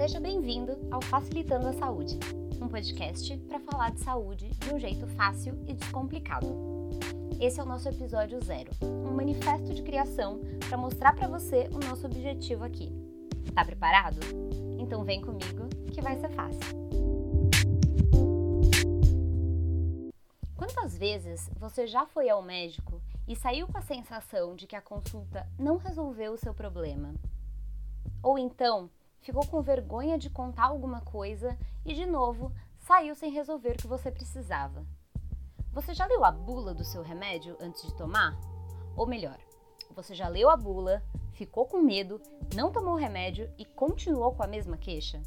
Seja bem-vindo ao Facilitando a Saúde, um podcast para falar de saúde de um jeito fácil e descomplicado. Esse é o nosso episódio zero, um manifesto de criação para mostrar para você o nosso objetivo aqui. Tá preparado? Então vem comigo que vai ser fácil. Quantas vezes você já foi ao médico e saiu com a sensação de que a consulta não resolveu o seu problema? Ou então ficou com vergonha de contar alguma coisa e, de novo, saiu sem resolver o que você precisava. Você já leu a bula do seu remédio antes de tomar? Ou melhor, você já leu a bula, ficou com medo, não tomou o remédio e continuou com a mesma queixa?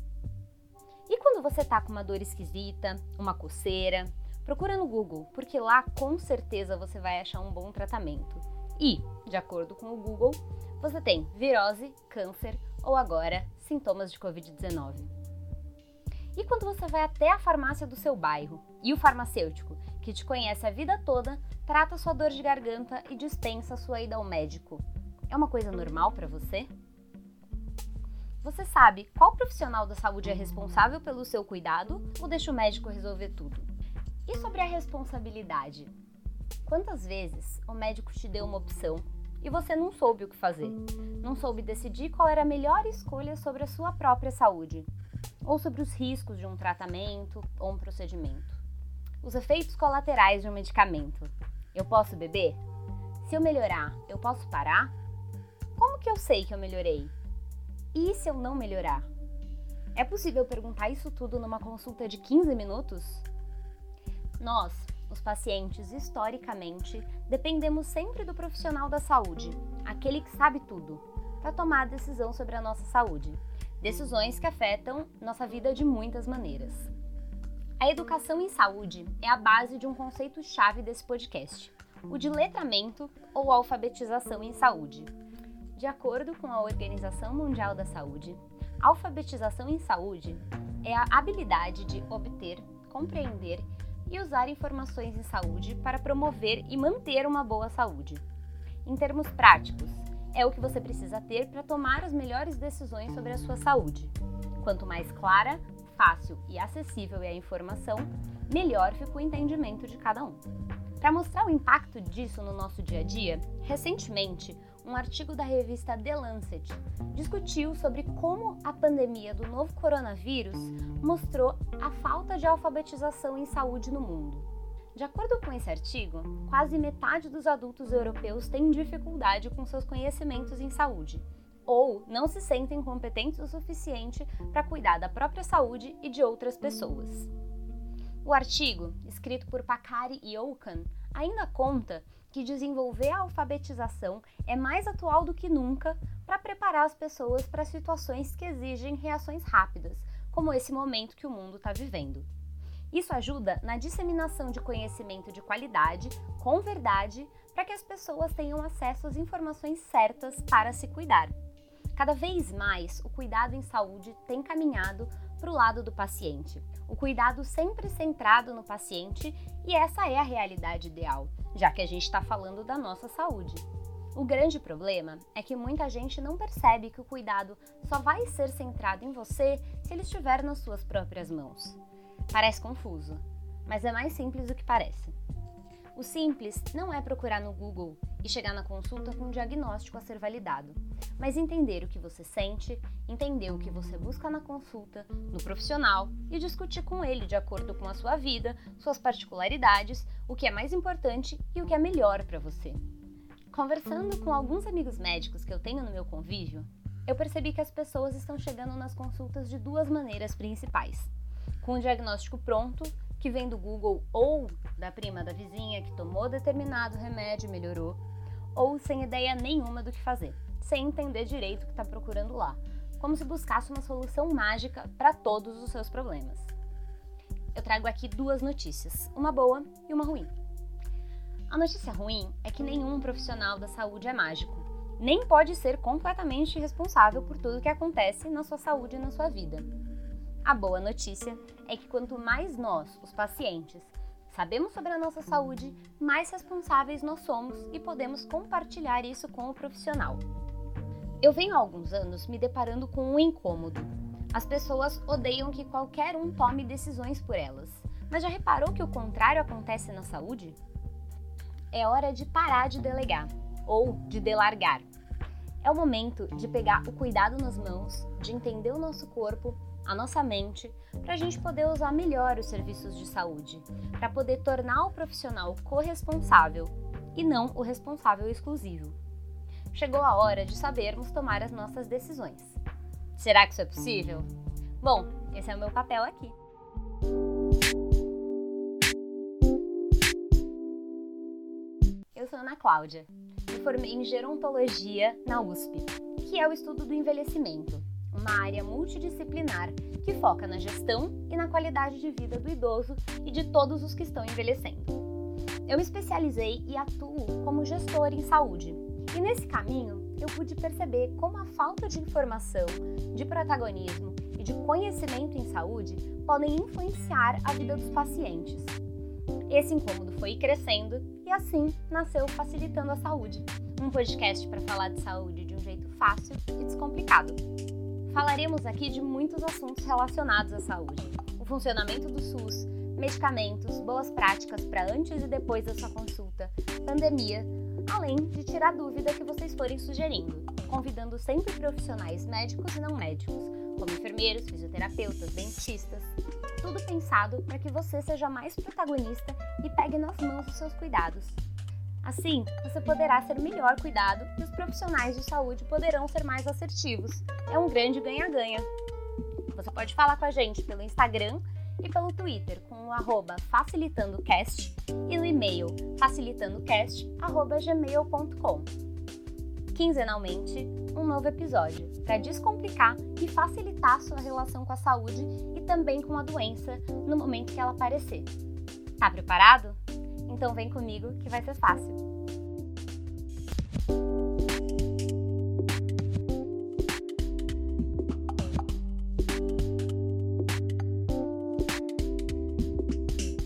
E quando você tá com uma dor esquisita, uma coceira, procura no Google, porque lá com certeza você vai achar um bom tratamento. E, de acordo com o Google, você tem virose, câncer ou agora sintomas de Covid-19. E quando você vai até a farmácia do seu bairro e o farmacêutico, que te conhece a vida toda, trata sua dor de garganta e dispensa sua ida ao médico? É uma coisa normal para você? Você sabe qual profissional da saúde é responsável pelo seu cuidado ou deixa o médico resolver tudo? E sobre a responsabilidade? Quantas vezes o médico te deu uma opção e você não soube o que fazer. Não soube decidir qual era a melhor escolha sobre a sua própria saúde, ou sobre os riscos de um tratamento ou um procedimento. Os efeitos colaterais de um medicamento. Eu posso beber? Se eu melhorar, eu posso parar? Como que eu sei que eu melhorei? E se eu não melhorar? É possível perguntar isso tudo numa consulta de 15 minutos? Nós, os pacientes, historicamente, dependemos sempre do profissional da saúde, aquele que sabe tudo, para tomar decisão sobre a nossa saúde. Decisões que afetam nossa vida de muitas maneiras. A educação em saúde é a base de um conceito-chave desse podcast, o de letramento ou alfabetização em saúde. De acordo com a Organização Mundial da Saúde, alfabetização em saúde é a habilidade de obter, compreender e usar informações em saúde para promover e manter uma boa saúde. Em termos práticos, é o que você precisa ter para tomar as melhores decisões sobre a sua saúde. Quanto mais clara, fácil e acessível é a informação, melhor fica o entendimento de cada um. Para mostrar o impacto disso no nosso dia a dia, recentemente, um artigo da revista The Lancet discutiu sobre como a pandemia do novo coronavírus mostrou a falta de alfabetização em saúde no mundo. De acordo com esse artigo, quase metade dos adultos europeus tem dificuldade com seus conhecimentos em saúde, ou não se sentem competentes o suficiente para cuidar da própria saúde e de outras pessoas. O artigo, escrito por Pakari e Okan, ainda conta que desenvolver a alfabetização é mais atual do que nunca para preparar as pessoas para situações que exigem reações rápidas, como esse momento que o mundo está vivendo. Isso ajuda na disseminação de conhecimento de qualidade, com verdade, para que as pessoas tenham acesso às informações certas para se cuidar. Cada vez mais, o cuidado em saúde tem caminhado para o lado do paciente. O cuidado sempre centrado no paciente e essa é a realidade ideal, já que a gente está falando da nossa saúde. O grande problema é que muita gente não percebe que o cuidado só vai ser centrado em você se ele estiver nas suas próprias mãos. Parece confuso, mas é mais simples do que parece. O simples não é procurar no Google e chegar na consulta com um diagnóstico a ser validado, mas entender o que você sente, entender o que você busca na consulta, no profissional e discutir com ele de acordo com a sua vida, suas particularidades, o que é mais importante e o que é melhor para você. Conversando com alguns amigos médicos que eu tenho no meu convívio, eu percebi que as pessoas estão chegando nas consultas de duas maneiras principais: com o diagnóstico pronto que vem do Google ou da prima da vizinha que tomou determinado remédio e melhorou, ou sem ideia nenhuma do que fazer, sem entender direito o que está procurando lá, como se buscasse uma solução mágica para todos os seus problemas. Eu trago aqui duas notícias, uma boa e uma ruim. A notícia ruim é que nenhum profissional da saúde é mágico, nem pode ser completamente responsável por tudo que acontece na sua saúde e na sua vida. A boa notícia é que quanto mais nós, os pacientes, sabemos sobre a nossa saúde, mais responsáveis nós somos e podemos compartilhar isso com o profissional. Eu venho há alguns anos me deparando com um incômodo. As pessoas odeiam que qualquer um tome decisões por elas. Mas já reparou que o contrário acontece na saúde? É hora de parar de delegar ou de delargar. É o momento de pegar o cuidado nas mãos, de entender o nosso corpo, a nossa mente, para a gente poder usar melhor os serviços de saúde, para poder tornar o profissional corresponsável e não o responsável exclusivo. Chegou a hora de sabermos tomar as nossas decisões. Será que isso é possível? Bom, esse é o meu papel aqui. Eu sou Ana Cláudia. Me formei em gerontologia na USP, que é o estudo do envelhecimento, uma área multidisciplinar que foca na gestão e na qualidade de vida do idoso e de todos os que estão envelhecendo. Eu me especializei e atuo como gestor em saúde. E nesse caminho, eu pude perceber como a falta de informação, de protagonismo e de conhecimento em saúde podem influenciar a vida dos pacientes. Esse incômodo foi crescendo e assim nasceu Facilitando a Saúde, um podcast para falar de saúde de um jeito fácil e descomplicado. Falaremos aqui de muitos assuntos relacionados à saúde: o funcionamento do SUS, medicamentos, boas práticas para antes e depois da sua consulta, pandemia, além de tirar dúvida que vocês forem sugerindo, convidando sempre profissionais médicos e não médicos, como enfermeiros, fisioterapeutas, dentistas, tudo pensado para que você seja mais protagonista e pegue nas mãos os seus cuidados. Assim, você poderá ser melhor cuidado e os profissionais de saúde poderão ser mais assertivos. É um grande ganha-ganha. Você pode falar com a gente pelo Instagram e pelo Twitter com o facilitandocast e no e-mail facilitandocast.gmail.com. Quinzenalmente, um novo episódio para descomplicar e facilitar sua relação com a saúde e também com a doença no momento que ela aparecer. Tá preparado? Então vem comigo que vai ser fácil.